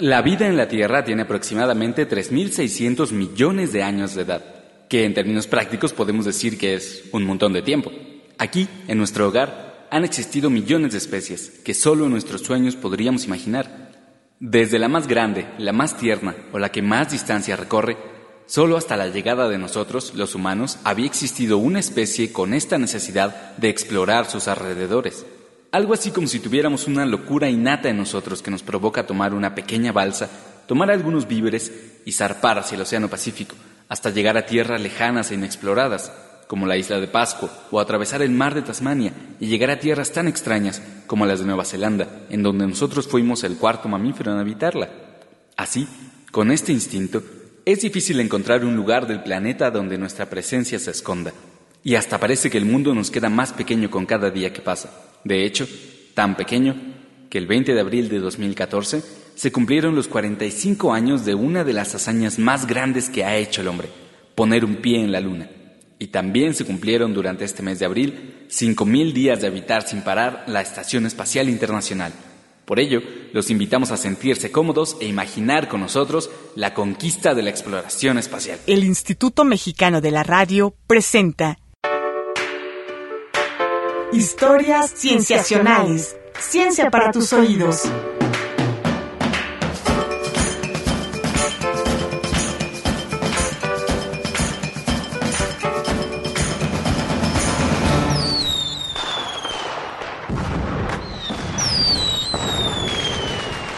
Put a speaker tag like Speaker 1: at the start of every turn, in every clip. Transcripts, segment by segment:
Speaker 1: La vida en la Tierra tiene aproximadamente 3.600 millones de años de edad, que en términos prácticos podemos decir que es un montón de tiempo. Aquí, en nuestro hogar, han existido millones de especies que solo en nuestros sueños podríamos imaginar. Desde la más grande, la más tierna o la que más distancia recorre, solo hasta la llegada de nosotros, los humanos, había existido una especie con esta necesidad de explorar sus alrededores. Algo así como si tuviéramos una locura innata en nosotros que nos provoca tomar una pequeña balsa, tomar algunos víveres y zarpar hacia el Océano Pacífico, hasta llegar a tierras lejanas e inexploradas, como la isla de Pascua, o atravesar el mar de Tasmania y llegar a tierras tan extrañas como las de Nueva Zelanda, en donde nosotros fuimos el cuarto mamífero en habitarla. Así, con este instinto, es difícil encontrar un lugar del planeta donde nuestra presencia se esconda, y hasta parece que el mundo nos queda más pequeño con cada día que pasa. De hecho, tan pequeño que el 20 de abril de 2014 se cumplieron los 45 años de una de las hazañas más grandes que ha hecho el hombre, poner un pie en la luna. Y también se cumplieron durante este mes de abril 5.000 días de habitar sin parar la Estación Espacial Internacional. Por ello, los invitamos a sentirse cómodos e imaginar con nosotros la conquista de la exploración espacial.
Speaker 2: El Instituto Mexicano de la Radio presenta Historias cienciacionales. Ciencia para tus oídos.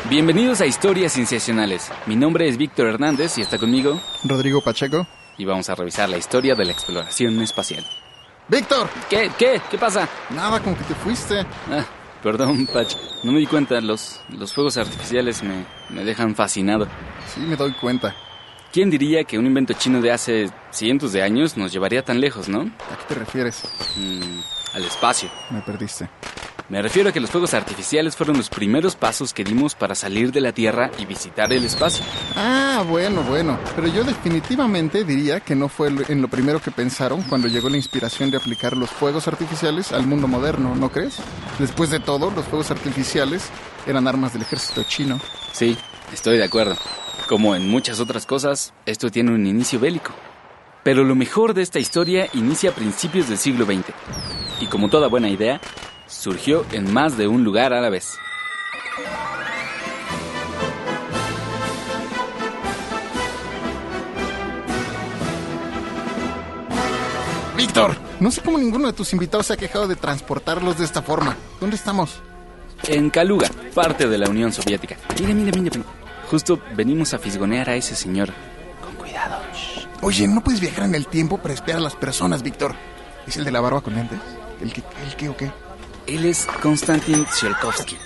Speaker 1: Bienvenidos a Historias Cienciacionales. Mi nombre es Víctor Hernández y está conmigo
Speaker 3: Rodrigo Pacheco.
Speaker 1: y vamos a revisar la historia de la exploración espacial.
Speaker 3: ¡Víctor!
Speaker 1: ¿Qué? ¿Qué? ¿Qué pasa?
Speaker 3: Nada, como que te fuiste.
Speaker 1: Ah, perdón, Pach. No me di cuenta. Los, los fuegos artificiales me, me dejan fascinado.
Speaker 3: Sí, me doy cuenta.
Speaker 1: ¿Quién diría que un invento chino de hace cientos de años nos llevaría tan lejos, no?
Speaker 3: ¿A qué te refieres?
Speaker 1: Mm, al espacio.
Speaker 3: Me perdiste.
Speaker 1: Me refiero a que los fuegos artificiales fueron los primeros pasos que dimos para salir de la Tierra y visitar el espacio.
Speaker 3: Ah, bueno, bueno. Pero yo definitivamente diría que no fue en lo primero que pensaron cuando llegó la inspiración de aplicar los fuegos artificiales al mundo moderno, ¿no crees? Después de todo, los fuegos artificiales eran armas del ejército chino.
Speaker 1: Sí, estoy de acuerdo. Como en muchas otras cosas, esto tiene un inicio bélico. Pero lo mejor de esta historia inicia a principios del siglo XX. Y como toda buena idea, surgió en más de un lugar a la vez.
Speaker 3: ¡Víctor! No sé cómo ninguno de tus invitados se ha quejado de transportarlos de esta forma. ¿Dónde estamos?
Speaker 1: En Kaluga, parte de la Unión Soviética. Mira, mira, mira. mira. Justo venimos a fisgonear a ese señor. Con cuidado. shh.
Speaker 3: Oye, no puedes viajar en el tiempo para espiar a las personas, Víctor. ¿Es el de la barba con lentes? ¿El que, el qué o qué?
Speaker 1: Él es Konstantin Tsiolkovsky,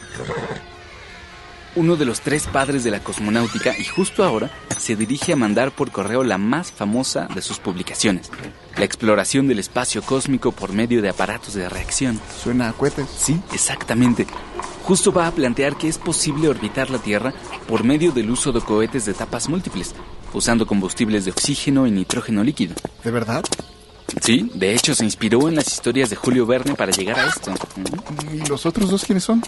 Speaker 1: uno de los tres padres de la cosmonáutica y justo ahora se dirige a mandar por correo la más famosa de sus publicaciones, la exploración del espacio cósmico por medio de aparatos de reacción.
Speaker 3: Suena a cohetes.
Speaker 1: Sí, exactamente. Justo va a plantear que es posible orbitar la Tierra por medio del uso de cohetes de etapas múltiples, usando combustibles de oxígeno y nitrógeno líquido.
Speaker 3: ¿De verdad?
Speaker 1: Sí, de hecho se inspiró en las historias de Julio Verne para llegar a esto.
Speaker 3: ¿Y los otros dos quiénes son?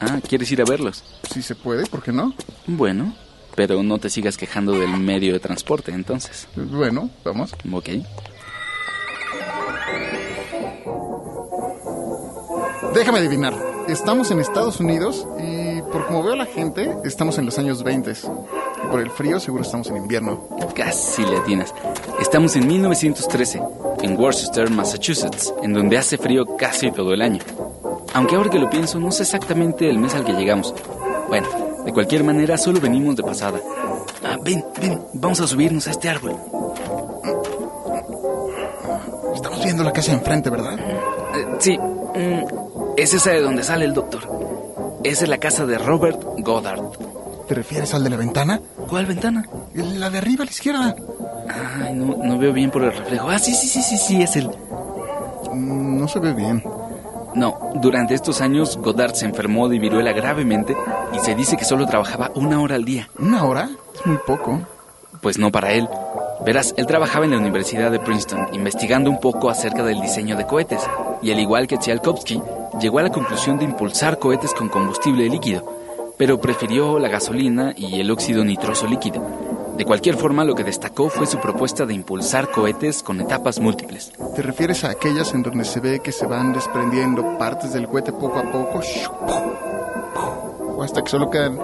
Speaker 1: Ah, ¿quieres ir a verlos?
Speaker 3: Si se puede, ¿por qué no?
Speaker 1: Bueno, pero no te sigas quejando del medio de transporte, entonces.
Speaker 3: Bueno, vamos.
Speaker 1: Ok.
Speaker 3: Déjame adivinar. Estamos en Estados Unidos y por como veo a la gente, estamos en los años 20. Y por el frío seguro estamos en invierno.
Speaker 1: Casi le atinas. Estamos en 1913, en Worcester, Massachusetts, en donde hace frío casi todo el año. Aunque ahora que lo pienso, no sé exactamente el mes al que llegamos. Bueno, de cualquier manera, solo venimos de pasada. Ah, ven, ven, vamos a subirnos a este árbol.
Speaker 3: Estamos viendo la casa enfrente, ¿verdad?
Speaker 1: Eh, sí, mm, es esa de donde sale el doctor. Esa es la casa de Robert Goddard.
Speaker 3: ¿Te refieres al de la ventana?
Speaker 1: ¿Cuál ventana?
Speaker 3: La de arriba a la izquierda.
Speaker 1: Ay, no, no veo bien por el reflejo. Ah, sí, sí, sí, sí, sí, es el...
Speaker 3: Mm, No se ve bien.
Speaker 1: No, durante estos años Goddard se enfermó de viruela gravemente y se dice que solo trabajaba una hora al día.
Speaker 3: ¿Una hora? Es muy poco.
Speaker 1: Pues no para él. Verás, él trabajaba en la Universidad de Princeton investigando un poco acerca del diseño de cohetes y al igual que Tsiolkovsky, llegó a la conclusión de impulsar cohetes con combustible líquido. pero prefirió la gasolina y el óxido nitroso líquido. De cualquier forma, lo que destacó fue su propuesta de impulsar cohetes con etapas múltiples.
Speaker 3: ¿Te refieres a aquellas en donde se ve que se van desprendiendo partes del cohete poco a poco? O hasta que solo quedan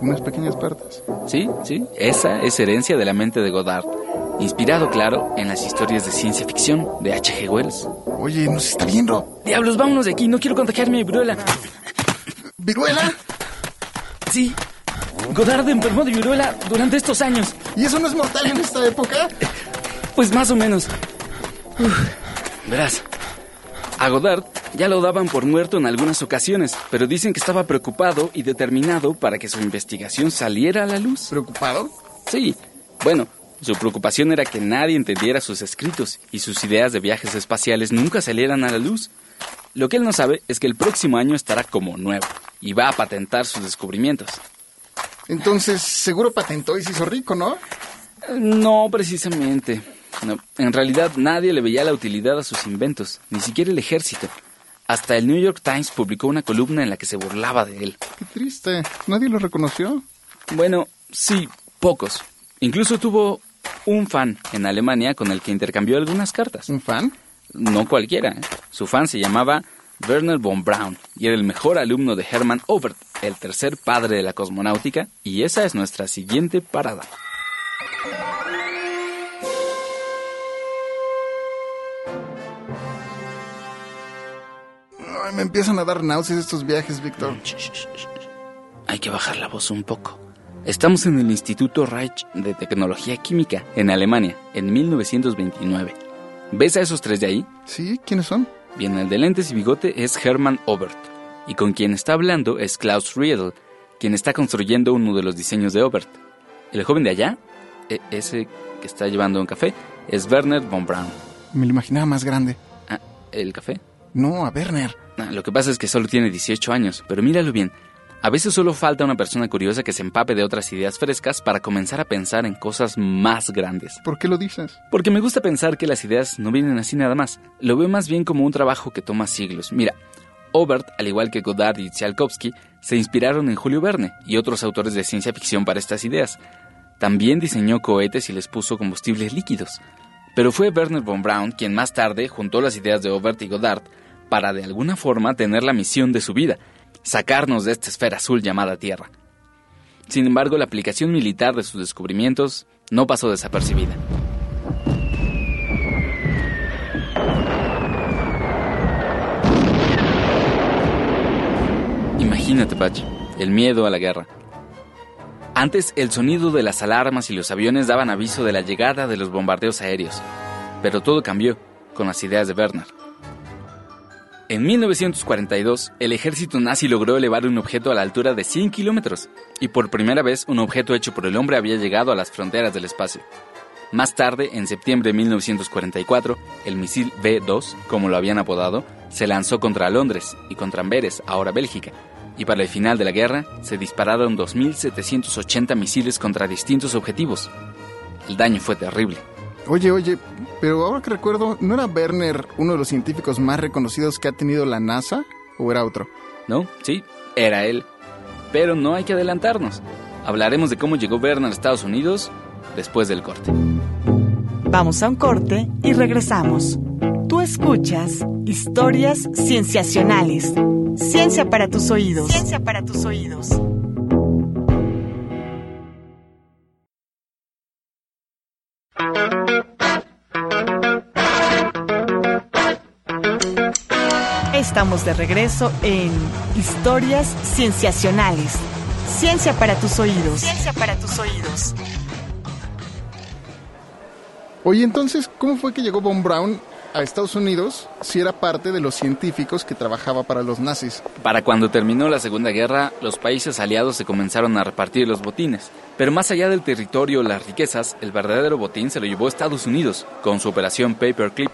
Speaker 3: unas pequeñas partes.
Speaker 1: Sí, sí, esa es herencia de la mente de Goddard. Inspirado, claro, en las historias de ciencia ficción de H.G. Wells.
Speaker 3: Oye, nos está viendo.
Speaker 1: Diablos, vámonos de aquí, no quiero contagiarme de viruela.
Speaker 3: ¿Viruela?
Speaker 1: Sí, Godard enfermó de viruela durante estos años.
Speaker 3: ¿Y eso no es mortal en esta época?
Speaker 1: Pues más o menos. verás, a Godard ya lo daban por muerto en algunas ocasiones, pero dicen que estaba preocupado y determinado para que su investigación saliera a la luz.
Speaker 3: ¿Preocupado?
Speaker 1: Sí. Bueno, su preocupación era que nadie entendiera sus escritos y sus ideas de viajes espaciales nunca salieran a la luz. Lo que él no sabe es que el próximo año estará como nuevo y va a patentar sus descubrimientos.
Speaker 3: Entonces, seguro patentó y se hizo rico, ¿no?
Speaker 1: No, precisamente. En realidad nadie le veía la utilidad a sus inventos, ni siquiera el ejército. Hasta el New York Times publicó una columna en la que se burlaba de él.
Speaker 3: Qué triste. ¿Nadie lo reconoció?
Speaker 1: Bueno, sí, pocos. Incluso tuvo un fan en Alemania con el que intercambió algunas cartas.
Speaker 3: ¿Un fan?
Speaker 1: No cualquiera. ¿eh? Su fan se llamaba Werner von Braun y era el mejor alumno de Hermann Obert, el tercer padre de la cosmonáutica, y esa es nuestra siguiente parada.
Speaker 3: Ay, me empiezan a dar náuseas estos viajes, Víctor.
Speaker 1: Hay que bajar la voz un poco. Estamos en el Instituto Reich de Tecnología Química, en Alemania, en 1929. ¿Ves a esos tres de ahí?
Speaker 3: Sí, ¿quiénes son?
Speaker 1: Bien, el de lentes y bigote es Hermann Obert, y con quien está hablando es Klaus Riedel, quien está construyendo uno de los diseños de Obert. El joven de allá, e, ese que está llevando un café, es Werner von Braun.
Speaker 3: Me lo imaginaba más grande.
Speaker 1: Ah, ¿el café?
Speaker 3: No, a Werner.
Speaker 1: Ah, lo que pasa es que solo tiene 18 años, pero míralo bien. A veces solo falta una persona curiosa que se empape de otras ideas frescas para comenzar a pensar en cosas más grandes.
Speaker 3: ¿Por qué lo dices?
Speaker 1: Porque me gusta pensar que las ideas no vienen así nada más. Lo veo más bien como un trabajo que toma siglos. Mira, Obert, al igual que Godard y Tsiolkovsky, se inspiraron en Julio Verne y otros autores de ciencia ficción para estas ideas. También diseñó cohetes y les puso combustibles líquidos. Pero fue Werner von Braun quien más tarde juntó las ideas de Obert y Godard para de alguna forma tener la misión de su vida, sacarnos de esta esfera azul llamada Tierra. Sin embargo, la aplicación militar de sus descubrimientos no pasó desapercibida. Imagínate, Patch, el miedo a la guerra. Antes, el sonido de las alarmas y los aviones daban aviso de la llegada de los bombardeos aéreos. Pero todo cambió con las ideas de Werner. En 1942, el ejército nazi logró elevar un objeto a la altura de 100 kilómetros, y por primera vez un objeto hecho por el hombre había llegado a las fronteras del espacio. Más tarde, en septiembre de 1944, el misil B-2, como lo habían apodado, se lanzó contra Londres y contra Amberes, ahora Bélgica, y para el final de la guerra se dispararon 2.780 misiles contra distintos objetivos. El daño fue terrible.
Speaker 3: Oye, oye, pero ahora que recuerdo, ¿no era Werner uno de los científicos más reconocidos que ha tenido la NASA? ¿O era otro?
Speaker 1: No, sí, era él. Pero no hay que adelantarnos. Hablaremos de cómo llegó Werner a Estados Unidos después del corte.
Speaker 2: Vamos a un corte y regresamos. Tú escuchas historias cienciacionales. Ciencia para tus oídos. Ciencia para tus oídos. Estamos de regreso en Historias Cienciacionales. Ciencia para tus oídos. Ciencia para tus oídos.
Speaker 3: Oye, entonces, ¿cómo fue que llegó Von Braun a Estados Unidos si era parte de los científicos que trabajaba para los nazis?
Speaker 1: Para cuando terminó la Segunda Guerra, los países aliados se comenzaron a repartir los botines. Pero más allá del territorio o las riquezas, el verdadero botín se lo llevó Estados Unidos, con su operación Paperclip,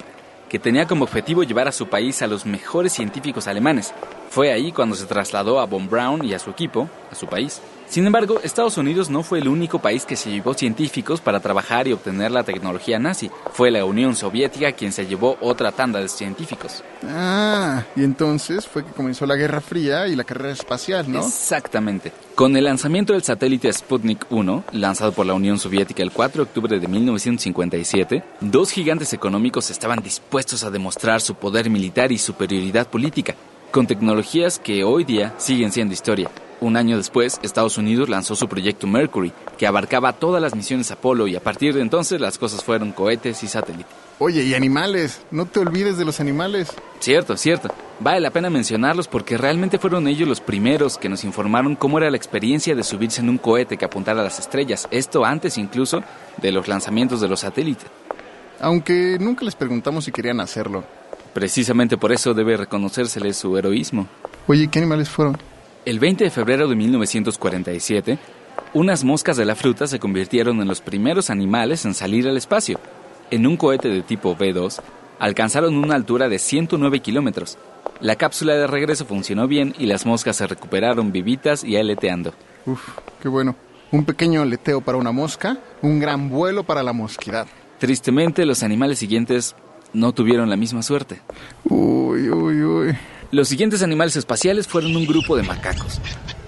Speaker 1: que tenía como objetivo llevar a su país a los mejores científicos alemanes. Fue ahí cuando se trasladó a Von Braun y a su equipo, a su país. Sin embargo, Estados Unidos no fue el único país que se llevó científicos para trabajar y obtener la tecnología nazi. Fue la Unión Soviética quien se llevó otra tanda de científicos.
Speaker 3: Ah, y entonces fue que comenzó la Guerra Fría y la carrera espacial, ¿no?
Speaker 1: Exactamente. Con el lanzamiento del satélite Sputnik 1, lanzado por la Unión Soviética el 4 de octubre de 1957, dos gigantes económicos estaban dispuestos a demostrar su poder militar y superioridad política, con tecnologías que hoy día siguen siendo historia. Un año después, Estados Unidos lanzó su proyecto Mercury, que abarcaba todas las misiones Apolo y a partir de entonces las cosas fueron cohetes y satélites.
Speaker 3: Oye, y animales, no te olvides de los animales.
Speaker 1: Cierto, cierto. Vale la pena mencionarlos porque realmente fueron ellos los primeros que nos informaron cómo era la experiencia de subirse en un cohete que apuntara a las estrellas, esto antes incluso de los lanzamientos de los satélites.
Speaker 3: Aunque nunca les preguntamos si querían hacerlo.
Speaker 1: Precisamente por eso debe reconocérsele su heroísmo.
Speaker 3: Oye, ¿qué animales fueron?
Speaker 1: El 20 de febrero de 1947, unas moscas de la fruta se convirtieron en los primeros animales en salir al espacio. En un cohete de tipo B-2, alcanzaron una altura de 109 kilómetros. La cápsula de regreso funcionó bien y las moscas se recuperaron vivitas y aleteando.
Speaker 3: Uf, qué bueno. Un pequeño aleteo para una mosca, un gran vuelo para la mosquidad.
Speaker 1: Tristemente, los animales siguientes no tuvieron la misma suerte.
Speaker 3: Uy, uy, uy.
Speaker 1: Los siguientes animales espaciales fueron un grupo de macacos.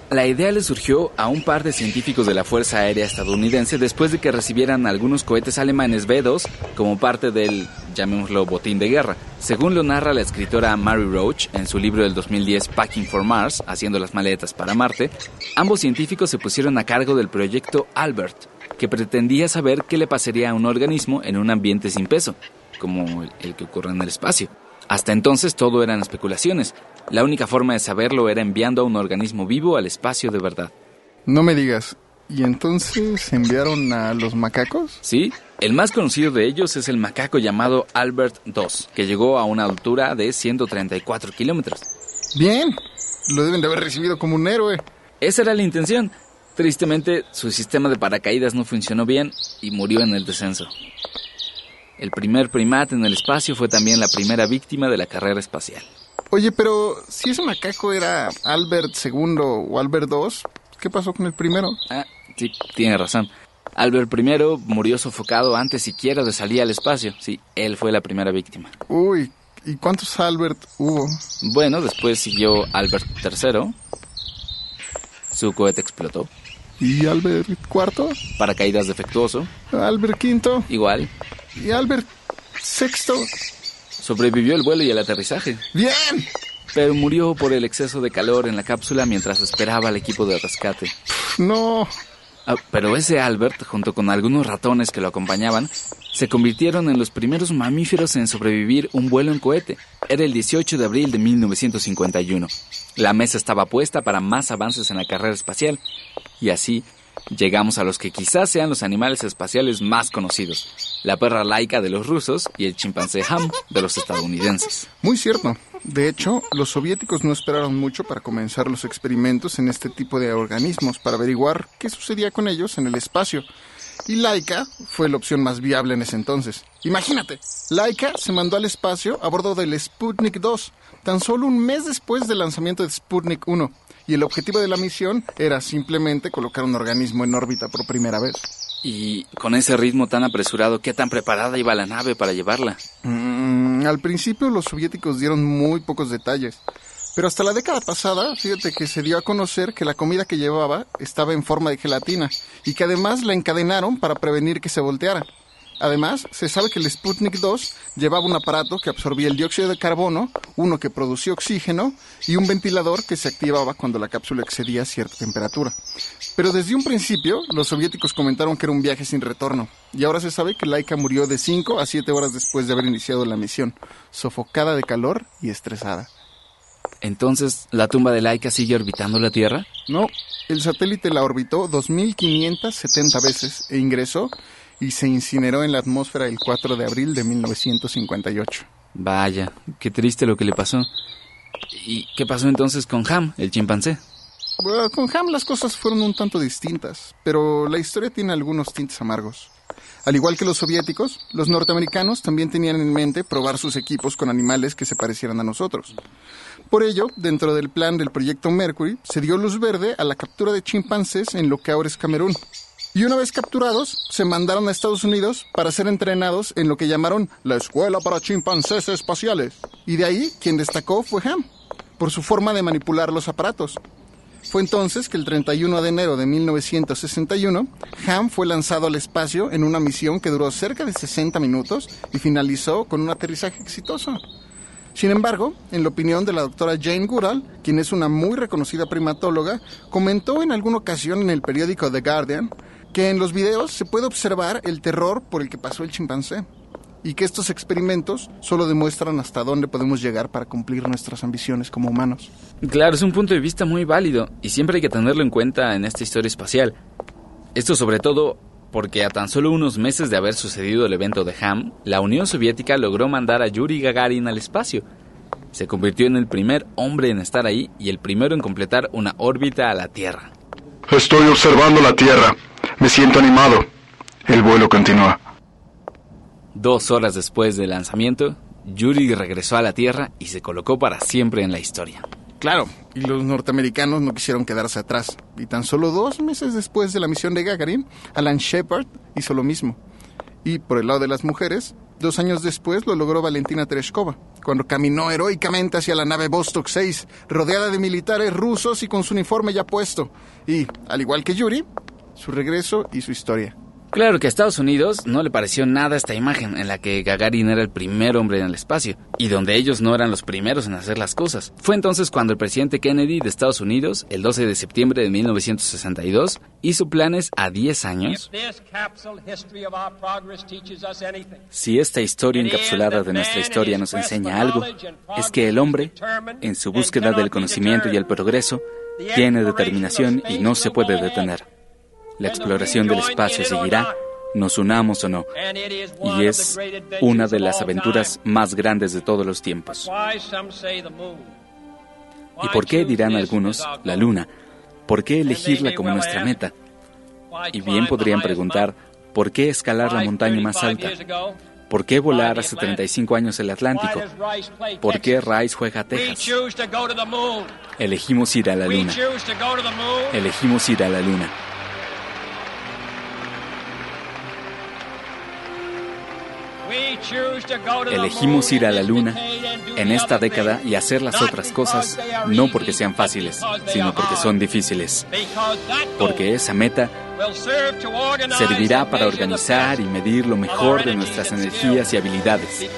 Speaker 1: La idea le surgió a un par de científicos de la Fuerza Aérea estadounidense después de que recibieran algunos cohetes alemanes B-2 como parte del, llamémoslo, botín de guerra. Según lo narra la escritora Mary Roach en su libro del 2010 Packing for Mars, haciendo las maletas para Marte, ambos científicos se pusieron a cargo del proyecto Albert, que pretendía saber qué le pasaría a un organismo en un ambiente sin peso, como el que ocurre en el espacio. Hasta entonces todo eran especulaciones. La única forma de saberlo era enviando a un organismo vivo al espacio de verdad.
Speaker 3: No me digas. ¿Y entonces enviaron a los macacos?
Speaker 1: Sí, el más conocido de ellos es el macaco llamado Albert II, que llegó a una altura de 134 kilómetros.
Speaker 3: Bien, lo deben de haber recibido como un héroe.
Speaker 1: Esa era la intención. Tristemente, su sistema de paracaídas no funcionó bien y murió en el descenso. El primer primate en el espacio fue también la primera víctima de la carrera espacial.
Speaker 3: Oye, pero si ese macaco era Albert II o Albert II, ¿qué pasó con el primero?
Speaker 1: Ah, sí, tiene razón. Albert I murió sofocado antes siquiera de salir al espacio. Sí, él fue la primera víctima.
Speaker 3: Uy, ¿y cuántos Albert hubo?
Speaker 1: Bueno, después siguió Albert III. Su cohete explotó.
Speaker 3: ¿Y Albert IV?
Speaker 1: Paracaídas defectuoso.
Speaker 3: ¿Albert V?
Speaker 1: Igual.
Speaker 3: ¿Y Albert VI?
Speaker 1: Sobrevivió el vuelo y el aterrizaje.
Speaker 3: ¡Bien!
Speaker 1: Pero murió por el exceso de calor en la cápsula mientras esperaba al equipo de rescate.
Speaker 3: No.
Speaker 1: Ah, pero ese Albert, junto con algunos ratones que lo acompañaban, se convirtieron en los primeros mamíferos en sobrevivir un vuelo en cohete. Era el 18 de abril de 1951. La mesa estaba puesta para más avances en la carrera espacial. Y así llegamos a los que quizás sean los animales espaciales más conocidos, la perra laica de los rusos y el chimpancé Ham de los estadounidenses.
Speaker 3: Muy cierto. De hecho, los soviéticos no esperaron mucho para comenzar los experimentos en este tipo de organismos para averiguar qué sucedía con ellos en el espacio. Y Laika fue la opción más viable en ese entonces. Imagínate, Laika se mandó al espacio a bordo del Sputnik 2, tan solo un mes después del lanzamiento de Sputnik 1 y el objetivo de la misión era simplemente colocar un organismo en órbita por primera vez.
Speaker 1: Y con ese ritmo tan apresurado, ¿qué tan preparada iba la nave para llevarla?
Speaker 3: Mm, al principio los soviéticos dieron muy pocos detalles, pero hasta la década pasada, fíjate que se dio a conocer que la comida que llevaba estaba en forma de gelatina y que además la encadenaron para prevenir que se volteara. Además, se sabe que el Sputnik 2 llevaba un aparato que absorbía el dióxido de carbono, uno que producía oxígeno y un ventilador que se activaba cuando la cápsula excedía cierta temperatura. Pero desde un principio, los soviéticos comentaron que era un viaje sin retorno, y ahora se sabe que Laika murió de 5 a 7 horas después de haber iniciado la misión, sofocada de calor y estresada.
Speaker 1: Entonces, ¿la tumba de Laika sigue orbitando la Tierra?
Speaker 3: No, el satélite la orbitó 2.570 veces e ingresó y se incineró en la atmósfera el 4 de abril de 1958.
Speaker 1: Vaya, qué triste lo que le pasó. ¿Y qué pasó entonces con Ham, el chimpancé?
Speaker 3: Bueno, con Ham las cosas fueron un tanto distintas, pero la historia tiene algunos tintes amargos. Al igual que los soviéticos, los norteamericanos también tenían en mente probar sus equipos con animales que se parecieran a nosotros. Por ello, dentro del plan del proyecto Mercury, se dio luz verde a la captura de chimpancés en lo que ahora es Camerún. Y una vez capturados, se mandaron a Estados Unidos para ser entrenados en lo que llamaron la Escuela para Chimpancés Espaciales. Y de ahí, quien destacó fue Ham, por su forma de manipular los aparatos. Fue entonces que el 31 de enero de 1961, Ham fue lanzado al espacio en una misión que duró cerca de 60 minutos y finalizó con un aterrizaje exitoso. Sin embargo, en la opinión de la doctora Jane Goodall, quien es una muy reconocida primatóloga, comentó en alguna ocasión en el periódico The Guardian que en los videos se puede observar el terror por el que pasó el chimpancé y que estos experimentos solo demuestran hasta dónde podemos llegar para cumplir nuestras ambiciones como humanos.
Speaker 1: Claro, es un punto de vista muy válido y siempre hay que tenerlo en cuenta en esta historia espacial. Esto sobre todo porque a tan solo unos meses de haber sucedido el evento de Ham, la Unión Soviética logró mandar a Yuri Gagarin al espacio. Se convirtió en el primer hombre en estar ahí y el primero en completar una órbita a la Tierra.
Speaker 4: Estoy observando la Tierra. Me siento animado. El vuelo continúa.
Speaker 1: Dos horas después del lanzamiento, Yuri regresó a la Tierra y se colocó para siempre en la historia.
Speaker 3: Claro, y los norteamericanos no quisieron quedarse atrás. Y tan solo dos meses después de la misión de Gagarin, Alan Shepard hizo lo mismo. Y por el lado de las mujeres, dos años después lo logró Valentina Tereshkova, cuando caminó heroicamente hacia la nave Vostok 6, rodeada de militares rusos y con su uniforme ya puesto. Y, al igual que Yuri, su regreso y su historia.
Speaker 1: Claro que a Estados Unidos no le pareció nada esta imagen en la que Gagarin era el primer hombre en el espacio y donde ellos no eran los primeros en hacer las cosas. Fue entonces cuando el presidente Kennedy de Estados Unidos, el 12 de septiembre de 1962, hizo planes a 10 años. Si esta historia encapsulada de nuestra historia nos enseña algo, es que el hombre, en su búsqueda del conocimiento y el progreso, tiene determinación y no se puede detener. La exploración del espacio seguirá, nos unamos o no, y es una de las aventuras más grandes de todos los tiempos. ¿Y por qué, dirán algunos, la Luna? ¿Por qué elegirla como nuestra meta? Y bien podrían preguntar, ¿por qué escalar la montaña más alta? ¿Por qué volar hace 35 años el Atlántico? ¿Por qué Rice juega a Texas? Elegimos ir a la Luna. Elegimos ir a la Luna. Elegimos ir a la Luna en esta década y hacer las otras cosas no porque sean fáciles, sino porque son difíciles. Porque esa meta servirá para organizar y medir lo mejor de nuestras energías y habilidades.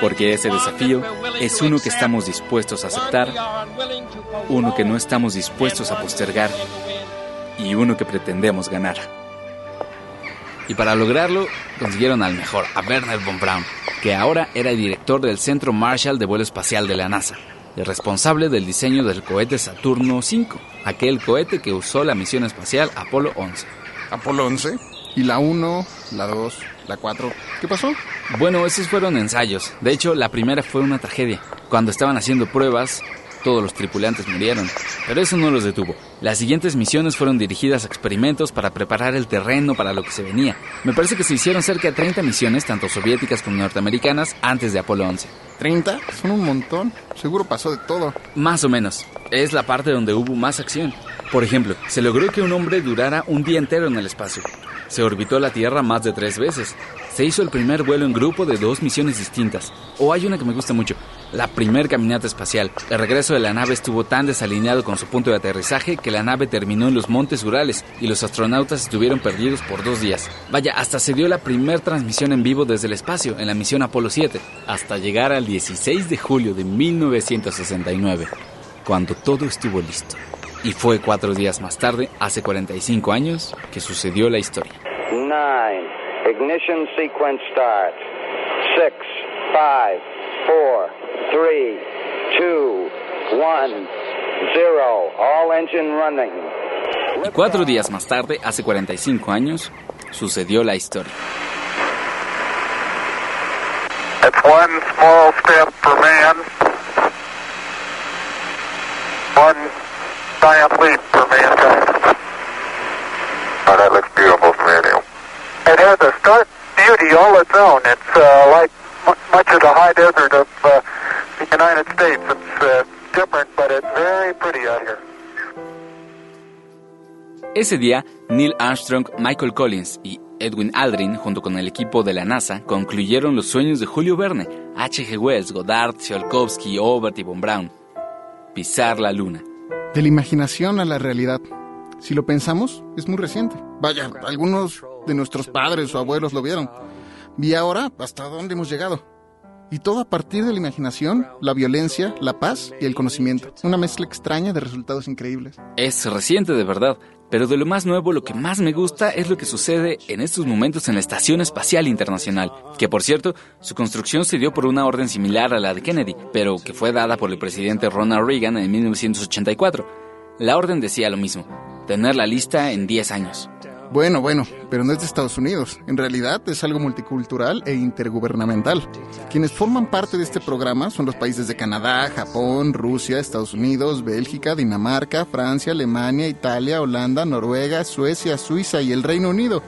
Speaker 1: Porque ese desafío es uno que estamos dispuestos a aceptar, uno que no estamos dispuestos a postergar y uno que pretendemos ganar. Y para lograrlo, consiguieron al mejor, a Werner von Braun, que ahora era el director del Centro Marshall de Vuelo Espacial de la NASA, el responsable del diseño del cohete Saturno V, aquel cohete que usó la misión espacial Apolo 11.
Speaker 3: ¿Apolo 11? ¿Y la 1, la 2, la 4? ¿Qué pasó?
Speaker 1: Bueno, esos fueron ensayos. De hecho, la primera fue una tragedia. Cuando estaban haciendo pruebas, todos los tripulantes murieron, pero eso no los detuvo. Las siguientes misiones fueron dirigidas a experimentos para preparar el terreno para lo que se venía. Me parece que se hicieron cerca de 30 misiones, tanto soviéticas como norteamericanas, antes de Apolo 11.
Speaker 3: ¿30? Son un montón. Seguro pasó de todo.
Speaker 1: Más o menos. Es la parte donde hubo más acción. Por ejemplo, se logró que un hombre durara un día entero en el espacio. Se orbitó la Tierra más de tres veces. Se hizo el primer vuelo en grupo de dos misiones distintas. O hay una que me gusta mucho, la primer caminata espacial. El regreso de la nave estuvo tan desalineado con su punto de aterrizaje que la nave terminó en los Montes Urales y los astronautas estuvieron perdidos por dos días. Vaya, hasta se dio la primer transmisión en vivo desde el espacio en la misión Apolo 7, hasta llegar al 16 de julio de 1969, cuando todo estuvo listo. Y fue cuatro días más tarde, hace 45 años, que sucedió la historia.
Speaker 5: Nine. Ignition sequence start. Six, five, four, three, two, one, zero. All engine running.
Speaker 1: Y cuatro días más tarde, hace 45 años, sucedió la historia.
Speaker 6: It's one small step for man, one giant leap for mankind. Oh, that looks beautiful from here, Neil. It has a stark beauty all its own. It's uh, like mu- much of the high desert of uh, United States. It's uh, different, but it's very pretty out here.
Speaker 1: Ese día, Neil Armstrong, Michael Collins y Edwin Aldrin, junto con el equipo de la NASA, concluyeron los sueños de Julio Verne, H.G. Wells, Goddard, Tsiolkovsky, Obert y von Braun. Pisar la luna.
Speaker 3: De la imaginación a la realidad. Si lo pensamos, es muy reciente. Vaya, algunos de nuestros padres o abuelos lo vieron. Vi ahora hasta dónde hemos llegado. Y todo a partir de la imaginación, la violencia, la paz y el conocimiento. Una mezcla extraña de resultados increíbles.
Speaker 1: Es reciente de verdad, pero de lo más nuevo lo que más me gusta es lo que sucede en estos momentos en la Estación Espacial Internacional, que por cierto, su construcción se dio por una orden similar a la de Kennedy, pero que fue dada por el presidente Ronald Reagan en 1984. La orden decía lo mismo, tenerla lista en 10 años.
Speaker 3: Bueno, bueno, pero no es de Estados Unidos. En realidad es algo multicultural e intergubernamental. Quienes forman parte de este programa son los países de Canadá, Japón, Rusia, Estados Unidos, Bélgica, Dinamarca, Francia, Alemania, Italia, Holanda, Noruega, Suecia, Suiza y el Reino Unido.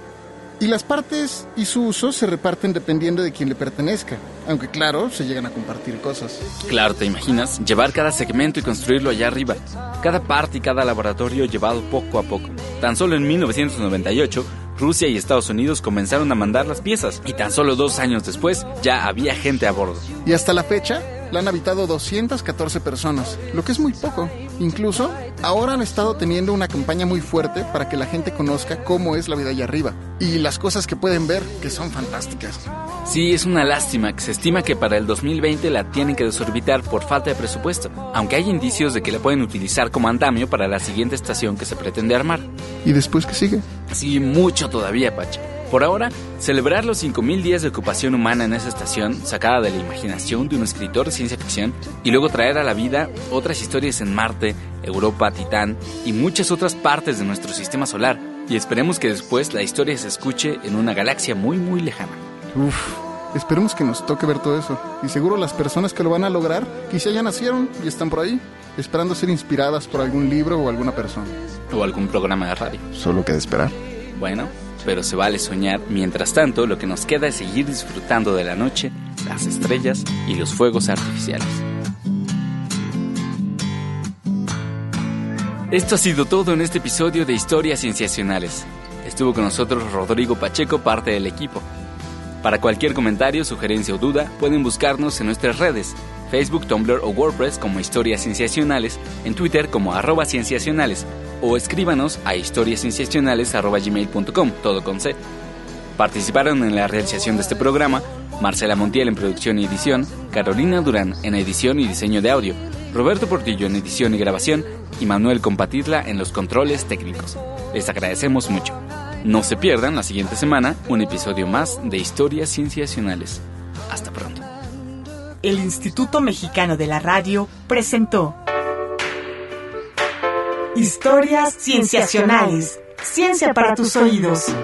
Speaker 3: Y las partes y su uso se reparten dependiendo de quién le pertenezca, aunque claro, se llegan a compartir cosas.
Speaker 1: Claro, ¿te imaginas? Llevar cada segmento y construirlo allá arriba. Cada parte y cada laboratorio llevado poco a poco. Tan solo en 1998, Rusia y Estados Unidos comenzaron a mandar las piezas y tan solo dos años después ya había gente a bordo.
Speaker 3: Y hasta la fecha, la han habitado 214 personas, lo que es muy poco. Incluso, ahora han estado teniendo una campaña muy fuerte para que la gente conozca cómo es la vida allá arriba y las cosas que pueden ver, que son fantásticas.
Speaker 1: Sí, es una lástima que se estima que para el 2020 la tienen que desorbitar por falta de presupuesto, aunque hay indicios de que la pueden utilizar como andamio para la siguiente estación que se pretende armar.
Speaker 3: ¿Y después qué sigue?
Speaker 1: Sí, mucho todavía, Pacha. Por ahora, celebrar los 5.000 días de ocupación humana en esa estación, sacada de la imaginación de un escritor de ciencia ficción, y luego traer a la vida otras historias en Marte, Europa, Titán y muchas otras partes de nuestro sistema solar. Y esperemos que después la historia se escuche en una galaxia muy, muy lejana.
Speaker 3: Uf, esperemos que nos toque ver todo eso. Y seguro las personas que lo van a lograr quizá ya nacieron y están por ahí, esperando ser inspiradas por algún libro o alguna persona.
Speaker 1: O algún programa de radio.
Speaker 3: Solo queda esperar.
Speaker 1: Bueno, pero se vale soñar. Mientras tanto, lo que nos queda es seguir disfrutando de la noche, las estrellas y los fuegos artificiales. Esto ha sido todo en este episodio de Historias Cienciacionales. Estuvo con nosotros Rodrigo Pacheco, parte del equipo. Para cualquier comentario, sugerencia o duda, pueden buscarnos en nuestras redes, Facebook, Tumblr o WordPress como Historias Cienciacionales, en Twitter como arroba cienciacionales o escríbanos a historiascienciacionales.gmail.com, todo con C. Participaron en la realización de este programa Marcela Montiel en producción y edición, Carolina Durán en edición y diseño de audio, Roberto Portillo en edición y grabación y Manuel Compatidla en los controles técnicos. Les agradecemos mucho. No se pierdan la siguiente semana un episodio más de Historias Cienciacionales. Hasta pronto.
Speaker 2: El Instituto Mexicano de la Radio presentó Historias Cienciacionales. Ciencia para tus oídos.